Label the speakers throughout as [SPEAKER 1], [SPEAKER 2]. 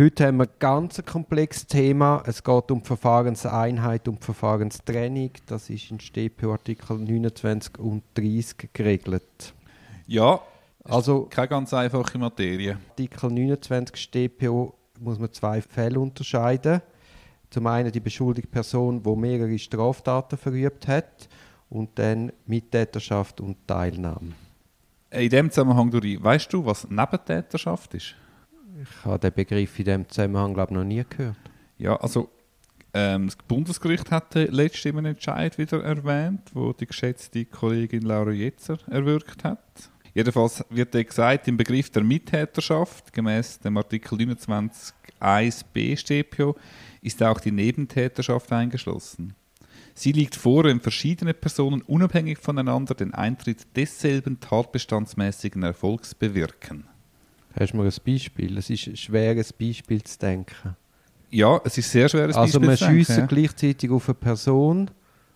[SPEAKER 1] Heute haben wir ein ganz komplexes Thema. Es geht um die Verfahrenseinheit und die Verfahrenstrennung. Das ist in StPO-Artikel 29 und 30 geregelt.
[SPEAKER 2] Ja,
[SPEAKER 1] Also
[SPEAKER 2] keine ganz einfache Materie.
[SPEAKER 1] Artikel 29 StPO muss man zwei Fälle unterscheiden. Zum einen die beschuldigte Person, die mehrere Straftaten verübt hat und dann Mittäterschaft und Teilnahme.
[SPEAKER 2] In dem Zusammenhang, Duri, weißt du, was Nebentäterschaft ist?
[SPEAKER 1] Ich habe den Begriff in diesem Zusammenhang glaube ich, noch nie gehört.
[SPEAKER 2] Ja, also ähm, das Bundesgericht hat den letzten Entscheid wieder erwähnt, wo die geschätzte Kollegin Laura Jetzer erwirkt hat. Jedenfalls wird gesagt, im Begriff der Mittäterschaft, gemäß dem Artikel 29 1b StPO, ist auch die Nebentäterschaft eingeschlossen. Sie liegt vor, wenn verschiedene Personen unabhängig voneinander den Eintritt desselben tatbestandsmäßigen Erfolgs bewirken.
[SPEAKER 1] Hast du mir ein Beispiel? Es ist ein schweres Beispiel zu denken.
[SPEAKER 2] Ja, es ist sehr schwer, ein
[SPEAKER 1] also
[SPEAKER 2] Beispiel
[SPEAKER 1] wir
[SPEAKER 2] zu denken,
[SPEAKER 1] schiessen
[SPEAKER 2] ja.
[SPEAKER 1] gleichzeitig auf eine Person,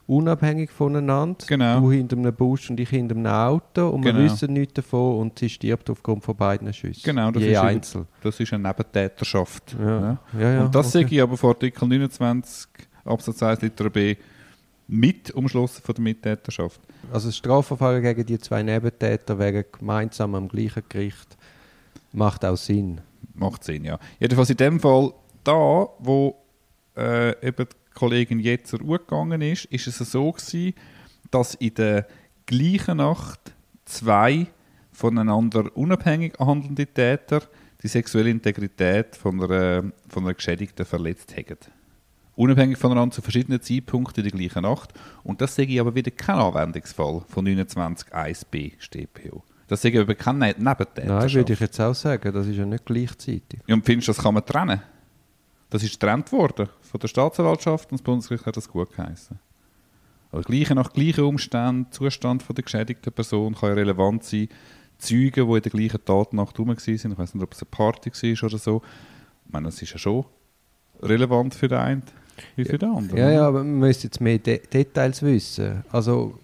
[SPEAKER 1] unabhängig voneinander.
[SPEAKER 2] Genau.
[SPEAKER 1] Du hinter einem Bus und ich hinter einem Auto und wir
[SPEAKER 2] Genau.
[SPEAKER 1] wissen nichts davon und sie stirbt aufgrund von beiden Schüssen.
[SPEAKER 2] Genau, das
[SPEAKER 1] Je
[SPEAKER 2] ist
[SPEAKER 1] einzeln.
[SPEAKER 2] Das ist eine Nebentäterschaft.
[SPEAKER 1] Ja. Ja, ja,
[SPEAKER 2] Und das
[SPEAKER 1] okay.
[SPEAKER 2] sehe ich aber vor Artikel 29 Absatz 1 Liter B mit umschlossen von der Mittäterschaft.
[SPEAKER 1] Also das Strafverfahren gegen die zwei Nebentäter wäre gemeinsam am gleichen Gericht. Macht auch Sinn.
[SPEAKER 2] Macht Sinn, ja. Jedenfalls in dem Fall da, wo äh, eben die Kollegin Jetzer gegangen ist, ist es so gewesen, dass in der gleichen Nacht zwei voneinander unabhängig handelnde Täter die sexuelle Integrität von einer, von einer Geschädigten verletzt haben. Unabhängig voneinander zu verschiedenen Zeitpunkten in der gleichen Nacht. Und das sehe ich aber wieder kein Anwendungsfall von 29.1b StPO. Das ich aber kein Ne- Nebentäterschaft.
[SPEAKER 1] Nein, würde ich jetzt auch sagen. Das ist ja nicht gleichzeitig.
[SPEAKER 2] Ja, und findest du, das kann man trennen? Das ist getrennt worden von der Staatsanwaltschaft und das Bundesgericht hat das gut geheißen. Aber gleiche nach gleichen Umständen, Zustand von der geschädigten Person kann ja relevant sein. Zeugen, die in der gleichen Tatnacht rum waren, ich weiß nicht, ob es eine Party war oder so. Ich meine, das ist ja schon relevant für den einen wie für den anderen.
[SPEAKER 1] Ja, ja, aber man müsste jetzt mehr De Details wissen. Also,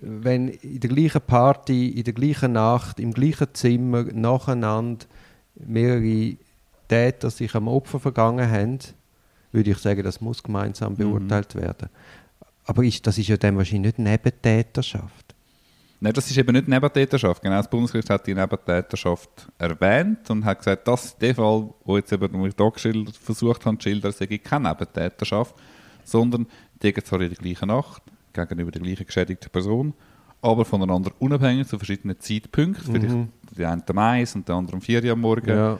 [SPEAKER 1] wenn in der gleichen Party, in der gleichen Nacht, im gleichen Zimmer nacheinander mehrere Täter sich am Opfer vergangen haben, würde ich sagen, das muss gemeinsam beurteilt werden. Aber ist, das ist ja dann wahrscheinlich nicht Nebentäterschaft.
[SPEAKER 2] Nein, das ist eben nicht Nebentäterschaft. Genau, das Bundesgericht hat die Nebentäterschaft erwähnt und hat gesagt, dass der Fall, wo jetzt eben, wo ich da versucht habe zu schildern, sei keine Nebentäterschaft, sondern die liegen zwar in der gleichen Nacht gegenüber der gleichen geschädigten Person, aber voneinander unabhängig zu verschiedenen Zeitpunkten. Vielleicht der eine am 1 und der andere um 4 Uhr am Morgen.
[SPEAKER 1] Ja.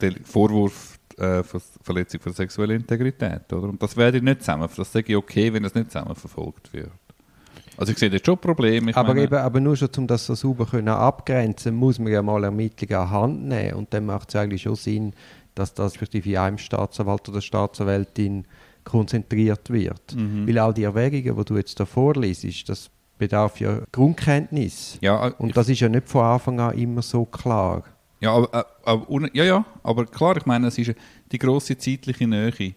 [SPEAKER 2] Der Vorwurf äh, Verletzung von sexueller Integrität. Oder? Und das werde ich nicht zusammen. Das sage ich okay, wenn das nicht zusammen verfolgt wird. Also ich sehe dort schon Probleme.
[SPEAKER 1] Aber,
[SPEAKER 2] meine-
[SPEAKER 1] eben, aber nur schon, um das so sauber können abgrenzen muss man ja mal Ermittlungen an Hand nehmen. Und dann macht es eigentlich schon Sinn, dass das respektive in einem Staatsanwalt oder Staatsanwältin konzentriert wird.
[SPEAKER 2] Mhm.
[SPEAKER 1] Weil all die Erwägungen, die du jetzt da vorliest, das bedarf ja Grundkenntnis.
[SPEAKER 2] ja, äh,
[SPEAKER 1] Und das ist ja nicht von Anfang an immer so klar.
[SPEAKER 2] Ja, aber, äh, ja, ja, aber klar, ich meine, es ist die grosse zeitliche Nähe gegen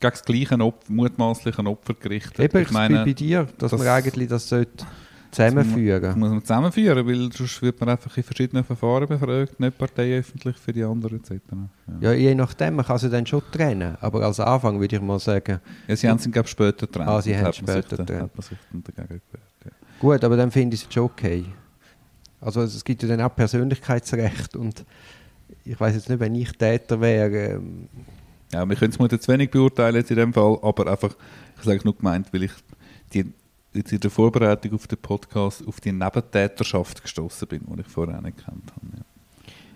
[SPEAKER 2] das gleiche Opfer, mutmaßliche Opfer gerichtet.
[SPEAKER 1] Eben,
[SPEAKER 2] ich meine,
[SPEAKER 1] bei dir, dass
[SPEAKER 2] das-
[SPEAKER 1] man eigentlich das sollte zusammenführen
[SPEAKER 2] das muss man zusammenführen, weil sonst wird man einfach in verschiedenen Verfahren befragt, nicht parteiöffentlich für die anderen etc. Ja.
[SPEAKER 1] Ja, je nachdem, man kann sie dann schon trennen. Aber als Anfang würde ich mal sagen,
[SPEAKER 2] Ja, sie haben sich, glaube ich, später getrennt.
[SPEAKER 1] Ah, sie haben
[SPEAKER 2] sich
[SPEAKER 1] später
[SPEAKER 2] dann-
[SPEAKER 1] getrennt.
[SPEAKER 2] Hat man sich dann dagegen gewehrt, ja.
[SPEAKER 1] Gut, aber dann finde ich es schon okay. Also es gibt ja dann auch Persönlichkeitsrecht und ich weiß jetzt nicht, wenn ich Täter wäre. Ähm,
[SPEAKER 2] Ja, wir können es mal jetzt wenig beurteilen jetzt in dem Fall, aber einfach, ich sage es nur gemeint, weil ich die, jetzt in der Vorbereitung auf den Podcast auf die Nebentäterschaft gestoßen bin, die ich vorher nicht gekannt habe. Ja.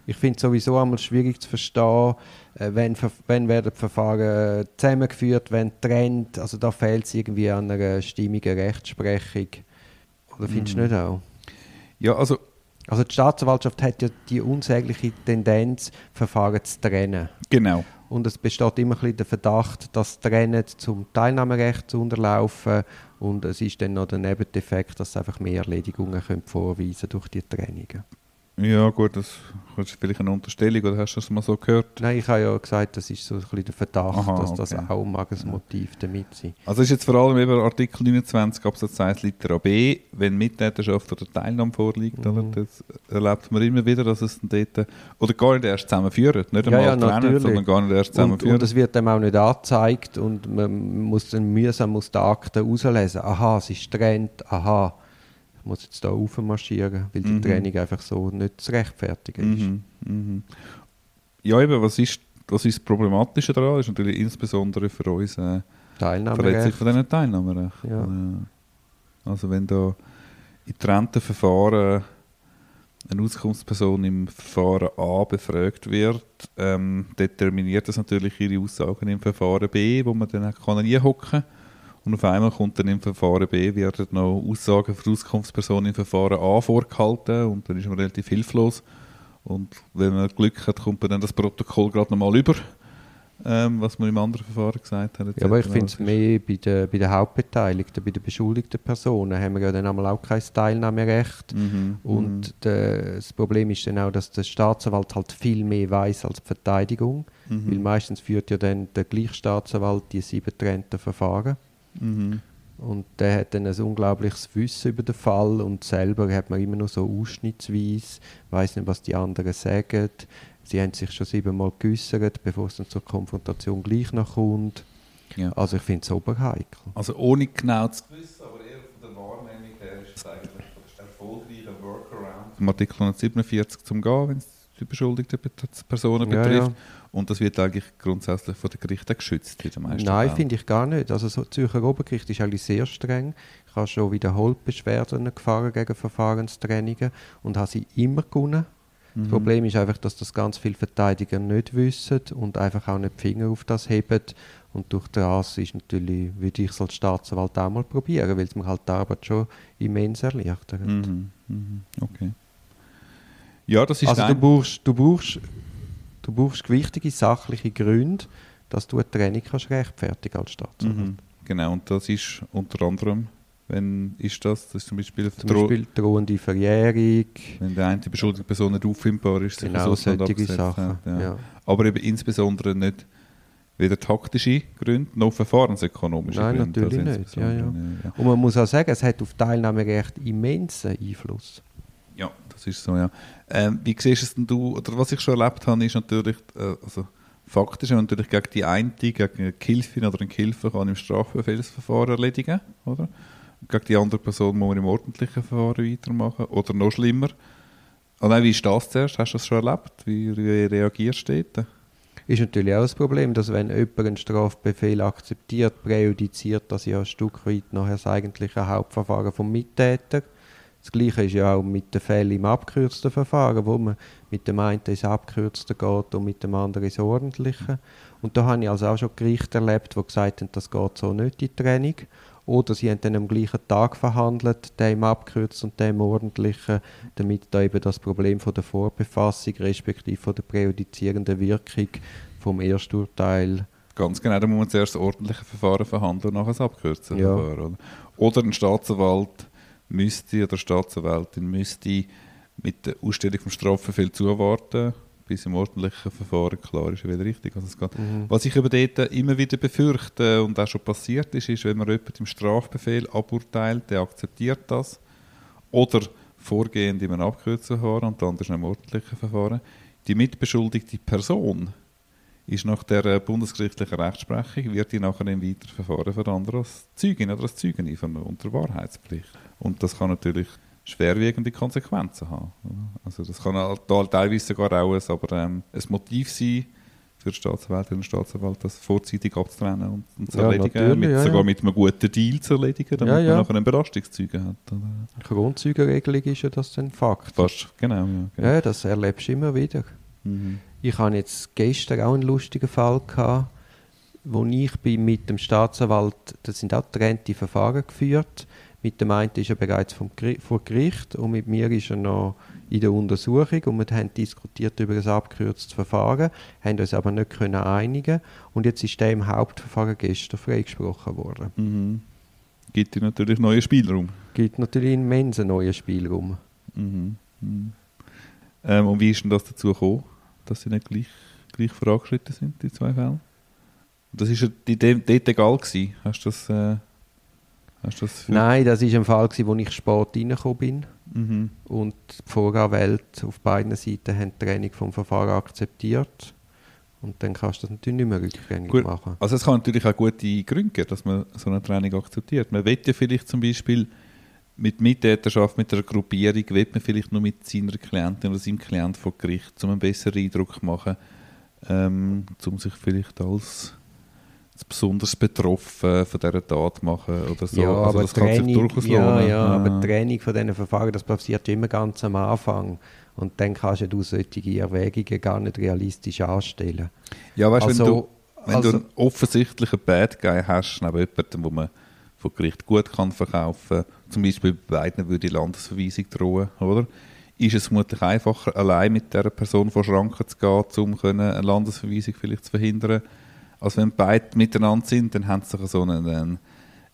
[SPEAKER 1] ich finde es sowieso einmal schwierig zu verstehen, äh, wenn, wenn werden die Verfahren äh, zusammengeführt, wenn getrennt. Also da fehlt es irgendwie an einer stimmigen Rechtsprechung. Oder findest du nicht auch?
[SPEAKER 2] ja, also
[SPEAKER 1] Also die Staatsanwaltschaft hat ja die unsägliche Tendenz, Verfahren zu trennen.
[SPEAKER 2] genau.
[SPEAKER 1] Und es besteht immer ein bisschen der Verdacht, dass Trennen zum Teilnahmerecht zu unterlaufen und es ist dann noch der Nebendefekt, dass sie einfach mehr Erledigungen können vorweisen durch die Trennungen.
[SPEAKER 2] Ja, gut, das ist vielleicht eine Unterstellung, oder hast du das mal so gehört?
[SPEAKER 1] Nein, ich habe ja gesagt, das ist so ein bisschen der Verdacht,
[SPEAKER 2] Aha,
[SPEAKER 1] dass das
[SPEAKER 2] okay.
[SPEAKER 1] auch mag ein Motiv damit sein.
[SPEAKER 2] Also ist jetzt vor allem eben Artikel 29 Absatz 1 Litera B, wenn Mittäterschaft oder Teilnahme vorliegt,
[SPEAKER 1] Mhm.
[SPEAKER 2] oder? das erlebt man immer wieder, dass es dann dort, oder gar nicht erst zusammenführen, nicht
[SPEAKER 1] Ja,
[SPEAKER 2] einmal
[SPEAKER 1] ja,
[SPEAKER 2] trennen,
[SPEAKER 1] natürlich.
[SPEAKER 2] sondern gar nicht erst
[SPEAKER 1] Und,
[SPEAKER 2] zusammenführen.
[SPEAKER 1] und es wird dem auch nicht angezeigt und man muss dann mühsam aus den Akten herauslesen. Aha, es ist getrennt, aha, muss jetzt da aufmarschieren, weil die
[SPEAKER 2] Mhm.
[SPEAKER 1] Trennung einfach so nicht zu rechtfertigen ist.
[SPEAKER 2] Mhm, mhm. Ja, eben, was ist, was ist das Problematische daran? Das ist natürlich insbesondere für uns äh, Verletzung
[SPEAKER 1] Teilnahmerecht.
[SPEAKER 2] von diesen Teilnahmerechten.
[SPEAKER 1] Ja.
[SPEAKER 2] Also wenn da in getrennten Verfahren eine Auskunftsperson im Verfahren A befragt wird, ähm, determiniert das natürlich ihre Aussagen im Verfahren B, wo man dann auch kann reinhocken kann. Und auf einmal kommt dann im Verfahren B werden noch Aussagen für die Auskunftsperson im Verfahren A vorgehalten und dann ist man relativ hilflos. Und wenn man Glück hat, kommt man dann das Protokoll gerade nochmal über, ähm, was man im anderen Verfahren gesagt hat.
[SPEAKER 1] Ja, aber ich finde es mehr bei den, bei den Hauptbeteiligten, bei den beschuldigten Personen haben wir ja dann einmal auch kein Teilnahmerecht.
[SPEAKER 2] Mhm.
[SPEAKER 1] Und der, das Problem ist dann auch, dass der Staatsanwalt halt viel mehr weiß als die Verteidigung.
[SPEAKER 2] Mhm.
[SPEAKER 1] Weil meistens führt ja dann der gleiche Staatsanwalt die sieben getrennten Verfahren.
[SPEAKER 2] Mhm.
[SPEAKER 1] Und der hat dann ein unglaubliches Wissen über den Fall und selber hat man immer nur so ausschnittsweise, weiß nicht, was die anderen sagen. Sie haben sich schon siebenmal geäussert, bevor es dann zur Konfrontation gleich noch kommt.
[SPEAKER 2] Ja.
[SPEAKER 1] Also ich finde es oberheikel.
[SPEAKER 2] Also ohne genau zu wissen, aber eher von der Wahrnehmung her ist es eigentlich der erfolgreiche Workaround. Im Artikel 147 zum Gehen, wenn es die beschuldigten Personen betrifft.
[SPEAKER 1] ja.
[SPEAKER 2] Und das wird eigentlich grundsätzlich von den Gerichten geschützt in den meisten
[SPEAKER 1] Nein, finde ich gar nicht. Also so, Zürcher Obergericht ist eigentlich sehr streng. Ich habe schon wiederholt Beschwerden gefahren gegen Verfahrenstrennungen und habe sie immer gewonnen.
[SPEAKER 2] Mhm.
[SPEAKER 1] Das Problem ist einfach, dass das ganz viele Verteidiger nicht wissen und einfach auch nicht die Finger auf das heben. Und durch das ist natürlich, würde ich es als Staatsanwalt auch mal probieren, weil es mir halt die Arbeit schon immens erleichtert.
[SPEAKER 2] Mhm. Mhm. Okay. Ja, das ist
[SPEAKER 1] Also du brauchst, du, brauchst, du brauchst gewichtige sachliche Gründe, dass du eine Trennung kannst rechtfertigen als Staatsanwalt.
[SPEAKER 2] Mhm. Genau, und das ist unter anderem, wenn ist das, das ist zum Beispiel,
[SPEAKER 1] Zum
[SPEAKER 2] Dro-
[SPEAKER 1] Beispiel drohende Verjährung,
[SPEAKER 2] wenn der eine beschuldigte Person nicht auffindbar ist, sich
[SPEAKER 1] genau
[SPEAKER 2] Ausland
[SPEAKER 1] solche
[SPEAKER 2] abgesetzt
[SPEAKER 1] Sachen.
[SPEAKER 2] hat, ja.
[SPEAKER 1] Ja.
[SPEAKER 2] Aber eben insbesondere nicht weder taktische Gründe noch verfahrensökonomische
[SPEAKER 1] Nein,
[SPEAKER 2] Gründe.
[SPEAKER 1] natürlich nicht, ja,
[SPEAKER 2] insbesondere, ja.
[SPEAKER 1] Und man muss auch sagen, es hat auf Teilnahmerecht immensen Einfluss.
[SPEAKER 2] Das ist so, ja. Ähm, wie siehst es denn du, oder was ich schon erlebt habe, ist natürlich, äh, also faktisch, wenn natürlich gegen die eine, gegen eine Gehilfin oder einen Gehilfen kann im Strafbefehlsverfahren erledigen, oder? Gegen die andere Person muss man im ordentlichen Verfahren weitermachen, oder noch schlimmer. Und dann, wie ist das zuerst? Hast du das schon erlebt? Wie, wie reagierst du dort?
[SPEAKER 1] Ist natürlich auch das Problem, dass wenn jemand einen Strafbefehl akzeptiert, präjudiziert das ja ein Stück weit nachher das eigentliche Hauptverfahren vom Mittäter. Das Gleiche ist ja auch mit den Fällen im abgekürzten Verfahren, wo man mit dem einen ins Abkürzte geht und mit dem anderen ins Ordentliche. Und da habe ich also auch schon Gerichte erlebt, die gesagt haben, das geht so nicht, die Trennung. Oder sie haben dann am gleichen Tag verhandelt, der im Abkürzten und der im Ordentlichen, damit da eben das Problem von der Vorbefassung respektive von der präjudizierenden Wirkung vom Ersturteil
[SPEAKER 2] Ganz genau, da muss man zuerst das ordentliche Verfahren verhandeln und nachher das abkürzen.
[SPEAKER 1] Ja.
[SPEAKER 2] Verfahren, oder? oder ein Staatsanwalt müsste oder Staatsanwältin müsste mit der Ausstellung vom Strafbefehl zuwarten, bis im ordentlichen Verfahren klar ist, wie richtig also es geht.
[SPEAKER 1] Mhm.
[SPEAKER 2] Was ich aber dort immer wieder befürchte und auch schon passiert ist, ist, wenn man jemanden im Strafbefehl aburteilt, der akzeptiert das, oder vorgehend in einem abgekürzten Verfahren und dann ist im ordentlichen Verfahren, die mitbeschuldigte Person ist nach der äh, bundesgerichtlichen Rechtsprechung, wird die nachher im weiteren Verfahren verandert als Zeugin oder als Zeugin von unter Wahrheitspflicht. Und das kann natürlich schwerwiegende Konsequenzen haben. Also das kann halt da teilweise sogar auch ein, aber, ähm, ein Motiv sein, für die Staatsanwältin und Staatsanwalt das vorzeitig abzutrennen und, und zu
[SPEAKER 1] Ja,
[SPEAKER 2] erledigen, mit,
[SPEAKER 1] ja,
[SPEAKER 2] sogar
[SPEAKER 1] ja.
[SPEAKER 2] mit einem guten Deal zu erledigen, damit man nachher einen Belastungszeugen hat. Oder?
[SPEAKER 1] Grundzeugenregelung ist ja das ein Fakt.
[SPEAKER 2] Fast, genau. Ja, genau.
[SPEAKER 1] Das erlebst du immer wieder.
[SPEAKER 2] Mhm.
[SPEAKER 1] Ich hatte jetzt gestern auch einen lustigen Fall, gehabt, wo ich bin mit dem Staatsanwalt, das sind auch getrennte Verfahren geführt. Mit dem einen ist er bereits vom Geri vor Gericht und mit mir ist er noch in der Untersuchung und wir haben diskutiert über ein abgekürztes Verfahren, haben uns aber nicht können einigen und jetzt ist der im Hauptverfahren gestern freigesprochen worden.
[SPEAKER 2] Mhm. Gibt dir natürlich neuen Spielraum.
[SPEAKER 1] Gibt natürlich einen immensen neuen Spielraum.
[SPEAKER 2] Mhm. Mhm. Ähm, und wie ist denn das dazu gekommen, dass sie nicht gleich, gleich vorangeschritten sind, die zwei Fälle? Das war dort egal gewesen. Hast du das... Äh, hast das für-
[SPEAKER 1] Nein, das war ein Fall, gewesen, wo ich spät reingekommen bin.
[SPEAKER 2] Mhm.
[SPEAKER 1] Und die Voranwälte auf beiden Seiten haben die Trennung vom Verfahren akzeptiert. Und dann kannst du das natürlich nicht mehr rückgängig
[SPEAKER 2] Gut.
[SPEAKER 1] machen.
[SPEAKER 2] Also es kann natürlich auch gute Gründe geben, dass man so eine Training akzeptiert. Man will ja vielleicht zum Beispiel mit Mittäterschaft, mit einer Gruppierung, will man vielleicht nur mit seiner Klientin oder seinem Klient vor Gericht, um einen besseren Eindruck zu machen, ähm, um sich vielleicht als, besonders betroffen von dieser Tat machen oder so.
[SPEAKER 1] ja,
[SPEAKER 2] also
[SPEAKER 1] aber
[SPEAKER 2] das kann sich
[SPEAKER 1] Training,
[SPEAKER 2] durchaus
[SPEAKER 1] ja,
[SPEAKER 2] lohnen.
[SPEAKER 1] ja,
[SPEAKER 2] Ah.
[SPEAKER 1] aber die Training von diesen Verfahren, das passiert ja immer ganz am Anfang. Und dann kannst du solche Erwägungen gar nicht realistisch anstellen.
[SPEAKER 2] Ja, weißt, wenn, du, wenn
[SPEAKER 1] also-
[SPEAKER 2] du einen offensichtlichen Bad Guy hast, neben jemandem, wo man vor Gericht gut kann verkaufen kann, zum Beispiel bei beiden würde die Landesverweisung drohen, oder? Ist es vermutlich einfacher, allein mit dieser Person vor Schranken zu gehen, um eine Landesverweisung vielleicht zu verhindern, als wenn beide miteinander sind, dann haben sie so einen, einen,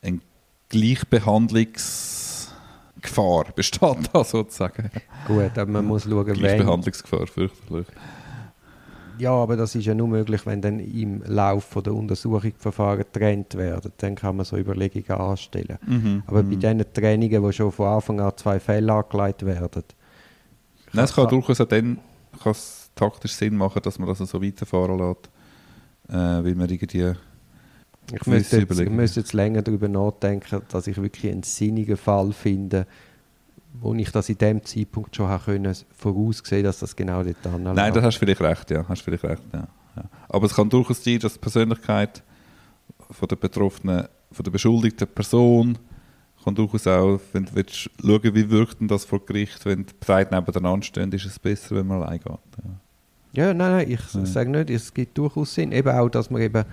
[SPEAKER 2] einen Gleichbehandlungsgefahr, besteht da sozusagen.
[SPEAKER 1] Gut, aber man muss schauen, wenn.
[SPEAKER 2] Gleichbehandlungsgefahr, fürchterlich.
[SPEAKER 1] Ja, aber das ist ja nur möglich, wenn dann im Lauf von der Untersuchung die Verfahren getrennt werden. Dann kann man so Überlegungen anstellen.
[SPEAKER 2] Mhm.
[SPEAKER 1] Aber bei diesen Trennungen, wo schon von Anfang an zwei Fälle angelegt werden,
[SPEAKER 2] Nein, es kann durchaus auch dann kann es taktisch Sinn machen, dass man das so weiterfahren lässt, äh, weil man irgendwie...
[SPEAKER 1] Ich müsste, jetzt, ich müsste jetzt länger darüber nachdenken, dass ich wirklich einen sinnigen Fall finde, wo ich das in dem Zeitpunkt schon habe können, voraussehen dass das genau dort anläuft.
[SPEAKER 2] Nein, da hast du vielleicht recht, ja. Hast vielleicht recht, ja. ja. Aber es kann durchaus sein, dass die Persönlichkeit von der betroffenen, von der beschuldigten Person kann durchaus auch, wenn du willst, schauen wie wirkt denn das vor Gericht, wenn die beiden nebeneinander stehen, ist es besser, wenn man allein geht. Ja.
[SPEAKER 1] Ja, nein, nein, ich
[SPEAKER 2] Ja.
[SPEAKER 1] sage nicht, es gibt durchaus Sinn. Eben auch, dass man eben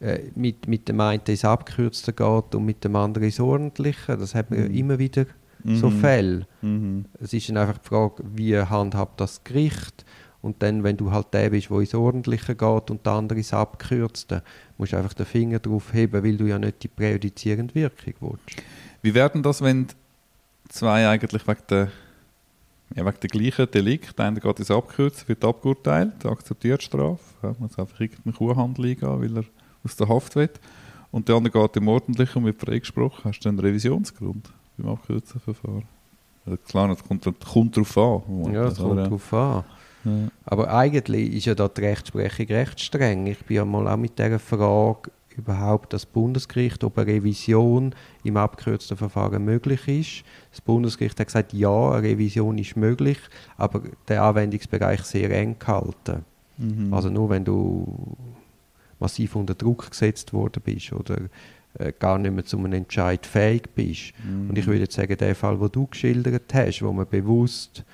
[SPEAKER 1] äh, mit, mit dem einen ins Abkürzte geht und mit dem anderen ins Ordentliche. Das hat man ja
[SPEAKER 2] Mhm.
[SPEAKER 1] immer wieder so
[SPEAKER 2] Mhm.
[SPEAKER 1] Fälle.
[SPEAKER 2] Mhm.
[SPEAKER 1] Es ist dann einfach die Frage, wie handhabt das Gericht? Und dann, wenn du halt der bist, der ins Ordentliche geht und der andere ins Abkürzte, musst du einfach den Finger drauf heben, weil du ja nicht die präjudizierende Wirkung willst.
[SPEAKER 2] Wie werden das, wenn zwei eigentlich wegen der, ja, wegen der gleichen Delikt, der eine geht ins Abkürzen, wird abgeurteilt, akzeptiert Strafe, ja, muss einfach irgendeinen Kuhhandel eingehen, weil er aus der Haft will, und der andere geht im Ordentlichen und wird freigesprochen, hast du einen Revisionsgrund beim Abkürzenverfahren? Ja, klar, das kommt, das kommt darauf an.
[SPEAKER 1] Ja, das kommt drauf an.
[SPEAKER 2] Ja.
[SPEAKER 1] Aber eigentlich ist ja da die Rechtsprechung recht streng. Ich bin ja mal auch mit dieser Frage überhaupt das Bundesgericht, ob eine Revision im abgekürzten Verfahren möglich ist. Das Bundesgericht hat gesagt, ja, eine Revision ist möglich, aber der Anwendungsbereich sehr eng gehalten.
[SPEAKER 2] Mhm.
[SPEAKER 1] Also nur wenn du massiv unter Druck gesetzt worden bist oder äh, gar nicht mehr zu einem Entscheid fähig bist.
[SPEAKER 2] Mhm.
[SPEAKER 1] Und ich würde jetzt sagen, der Fall, den du geschildert hast, wo man bewusst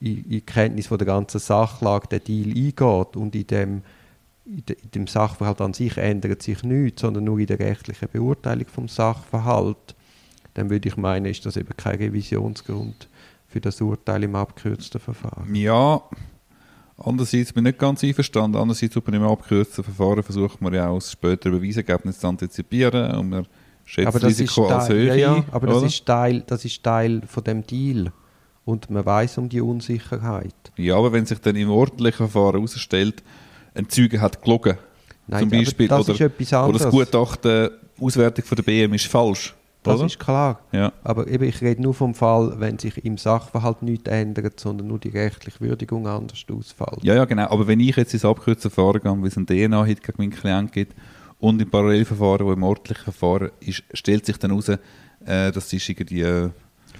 [SPEAKER 1] in, in Kenntnis von der ganzen Sachlage den Deal eingeht und in dem, in, de, in dem Sachverhalt an sich ändert sich nichts, sondern nur in der rechtlichen Beurteilung vom Sachverhalt, dann würde ich meinen, ist das eben kein Revisionsgrund für das Urteil im abgekürzten Verfahren.
[SPEAKER 2] Ja, andererseits bin ich nicht ganz einverstanden. Andererseits, ob man im abgekürzten Verfahren versucht man ja auch das spätere Beweisergebnis zu antizipieren und man schätzt
[SPEAKER 1] aber
[SPEAKER 2] das Risiko als
[SPEAKER 1] Teil,
[SPEAKER 2] höher
[SPEAKER 1] ja, ja, aber das
[SPEAKER 2] oder?
[SPEAKER 1] ist, Teil, das ist Teil von dem Deal. Und man weiß um die Unsicherheit.
[SPEAKER 2] Ja, aber wenn sich dann im ordentlichen Verfahren herausstellt, ein Zeuge hat gelogen,
[SPEAKER 1] Nein,
[SPEAKER 2] zum Beispiel,
[SPEAKER 1] das
[SPEAKER 2] oder,
[SPEAKER 1] ist etwas
[SPEAKER 2] oder
[SPEAKER 1] anderes.
[SPEAKER 2] das Gutachten, Auswertung von der BM ist falsch,
[SPEAKER 1] das
[SPEAKER 2] oder?
[SPEAKER 1] ist klar.
[SPEAKER 2] ja.
[SPEAKER 1] Aber eben, ich rede nur vom Fall, wenn sich im Sachverhalt nichts ändert, sondern nur die rechtliche Würdigung anders ausfällt.
[SPEAKER 2] ja, ja, genau. Aber wenn ich jetzt ins abgekürzte Verfahren gehe, weil es ein DNA-Hit gegen meinen Klienten gibt und im Parallelverfahren, wo im ordentlichen Verfahren ist, stellt sich dann heraus, äh, das ist irgendwie äh,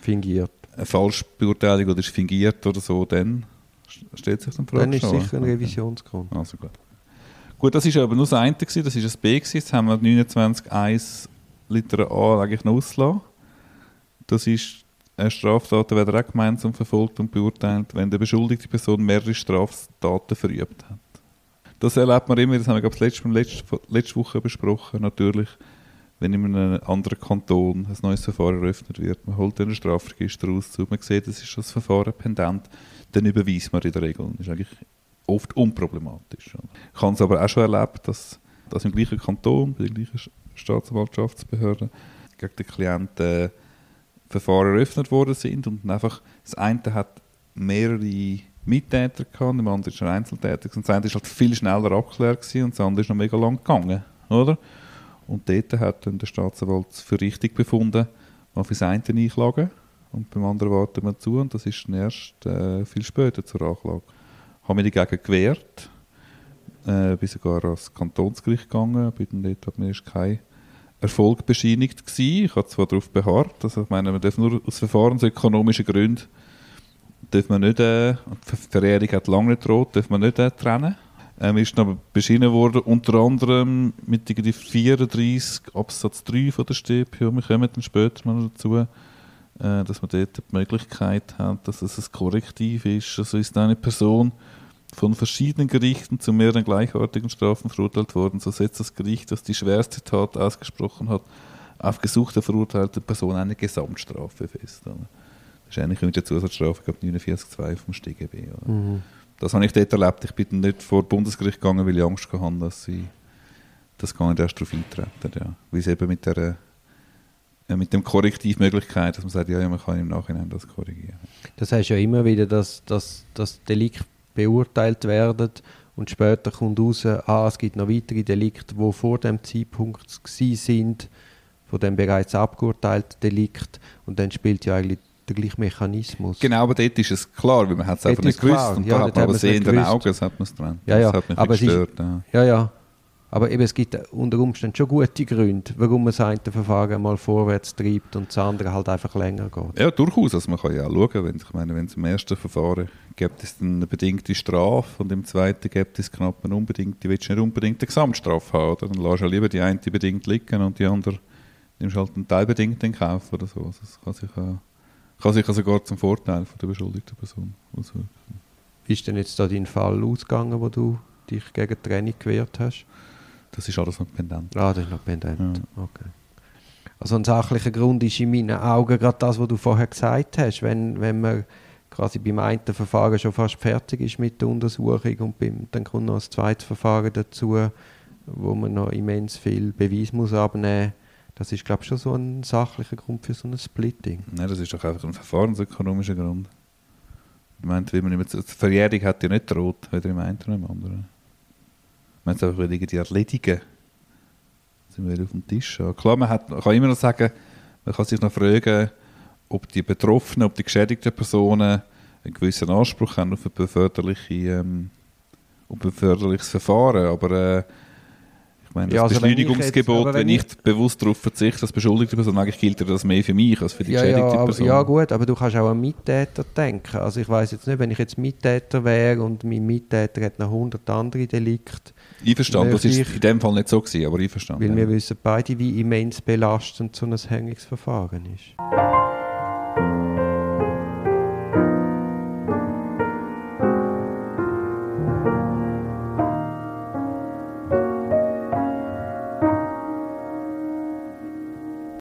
[SPEAKER 1] Fingiert.
[SPEAKER 2] eine Falschbeurteilung oder ist fingiert oder so, dann stellt sich dann Frage
[SPEAKER 1] Dann ist sicher ein? Revisionsgrund.
[SPEAKER 2] Also gut. Gut, das ist aber nur das eine, gewesen, das ist das B. Gewesen. Jetzt haben wir 29.1 Liter A eigentlich noch ausgelassen. Das ist eine Straftat, werden auch gemeinsam verfolgt und beurteilt, wenn die beschuldigte Person mehrere Straftaten verübt hat. Das erlebt man immer, das haben wir glaube ich letzte, letzte, Woche besprochen, natürlich, wenn in einem anderen Kanton ein neues Verfahren eröffnet wird. Man holt dann ein Strafregister raus, man sieht, es ist das Verfahren pendent, dann überweist man in der Regel. Das ist eigentlich oft unproblematisch. Ich habe es aber auch schon erlebt, dass, dass im gleichen Kanton, bei der gleichen Sch- Staatsanwaltschaftsbehörde, gegen den Klienten Verfahren eröffnet worden sind und einfach das eine hat mehrere Mittäter gehabt, der andere ist ein Einzeltäter. Und das eine war halt viel schneller abgeklärt und das andere ist noch mega lang gegangen. Oder? Und dort hat dann der Staatsanwalt für richtig befunden, mal für das eine einklagen und beim anderen warten wir zu und das ist dann erst äh, viel später zur Anklage. Ich habe mich dagegen gewehrt, äh, bin sogar ans Kantonsgericht gegangen, bin dann dort hat mir erst kein Erfolg bescheinigt gewesen. Ich habe zwar darauf beharrt, also ich meine, man darf nur aus verfahrensökonomischen Gründen darf man nicht, äh, die Verjährung hat lange nicht droht, darf man nicht äh, trennen. Ähm, ist aber beschieden worden, unter anderem mit irgendwie 34 Absatz 3 von der StPO, wir kommen dann später mal dazu, äh, dass man dort die Möglichkeit hat, dass es ein Korrektiv ist. Also ist eine Person von verschiedenen Gerichten zu mehreren gleichartigen Strafen verurteilt worden, so setzt das Gericht, das die schwerste Tat ausgesprochen hat, auf Gesuch der verurteilten Person eine Gesamtstrafe fest. Das ist eigentlich mit der Zusatzstrafe, ich glaube 49.2 vom StGB. Mhm. Das habe ich dort erlebt. Ich bin nicht vor das Bundesgericht gegangen, weil ich Angst hatte, dass sie das gar nicht erst darauf eintreten. Ja. Weil es eben mit, der, äh, mit dem Korrektivmöglichkeit, dass man sagt, ja, ja, man kann im Nachhinein das korrigieren.
[SPEAKER 1] Das heißt ja immer wieder, dass, dass Delikt beurteilt werden und später kommt raus, ah, es gibt noch weitere Delikte, die vor dem Zeitpunkt sind, von dem bereits abgeurteilten Delikt und dann spielt ja eigentlich der gleiche Mechanismus.
[SPEAKER 2] Genau, aber dort ist es klar, weil man hat es einfach nicht gewusst. Klar. Und ja, da hat man aber sehen in den Augen, das hat man es dran.
[SPEAKER 1] Ja, ja.
[SPEAKER 2] Das hat
[SPEAKER 1] mich aber gestört. Ist, ja. ja, ja. Aber eben, es gibt unter Umständen schon gute Gründe, warum man das eine Verfahren mal vorwärts treibt und das andere halt einfach länger geht.
[SPEAKER 2] Ja, durchaus. Also man kann ja auch schauen, wenn, ich meine, wenn es im ersten Verfahren gibt es eine bedingte Strafe und im zweiten gibt es knapp eine unbedingte, willst du nicht unbedingt eine Gesamtstrafe haben, oder? Dann lässt du lieber die eine bedingt liegen und die andere nimmst halt einen teilbedingt in Kauf oder so. Also das kann sich auch kann sich also sogar zum Vorteil von der beschuldigten Person auswirken.
[SPEAKER 1] Wie ist denn jetzt da dein Fall ausgegangen, wo du dich gegen die Trennung gewehrt hast?
[SPEAKER 2] Das ist alles noch pendent.
[SPEAKER 1] Ah, das ist noch pendent. Ja. Okay. Also ein sachlicher Grund ist in meinen Augen gerade das, was du vorher gesagt hast. Wenn, wenn man quasi beim einen Verfahren schon fast fertig ist mit der Untersuchung und beim, dann kommt noch ein zweites Verfahren dazu, wo man noch immens viel Beweis muss abnehmen muss das ist, glaube ich, schon so ein sachlicher Grund für so ein Splitting.
[SPEAKER 2] Nein, das ist doch einfach ein verfahrensökonomischer Grund. Ich meine, wie man immer, die Verjährung hat ja nicht droht, weder im einen noch im anderen. Meine, es einfach irgendwie erledigen. Sind wir auf dem Tisch. Klar, man, hat, kann immer noch sagen, man kann sich noch fragen, ob die Betroffenen, ob die geschädigten Personen einen gewissen Anspruch haben auf ein beförderliche, ähm, beförderliches Verfahren. Aber äh, meine, das ja, also Beschleunigungsgebot, wenn, ich, wenn ich bewusst darauf verzichte, als beschuldigte Person, eigentlich gilt das mehr für mich als für die
[SPEAKER 1] ja,
[SPEAKER 2] geschädigte
[SPEAKER 1] ja,
[SPEAKER 2] Person.
[SPEAKER 1] Ja gut, aber du kannst auch an Mittäter denken. Also ich weiß jetzt nicht, wenn ich jetzt Mittäter wäre und mein Mittäter hat noch 100 andere Delikte.
[SPEAKER 2] Einverstanden, das ist in dem Fall nicht so gewesen, aber einverstanden.
[SPEAKER 1] Weil ja. wir wissen beide, wie immens belastend so ein Hängungsverfahren ist.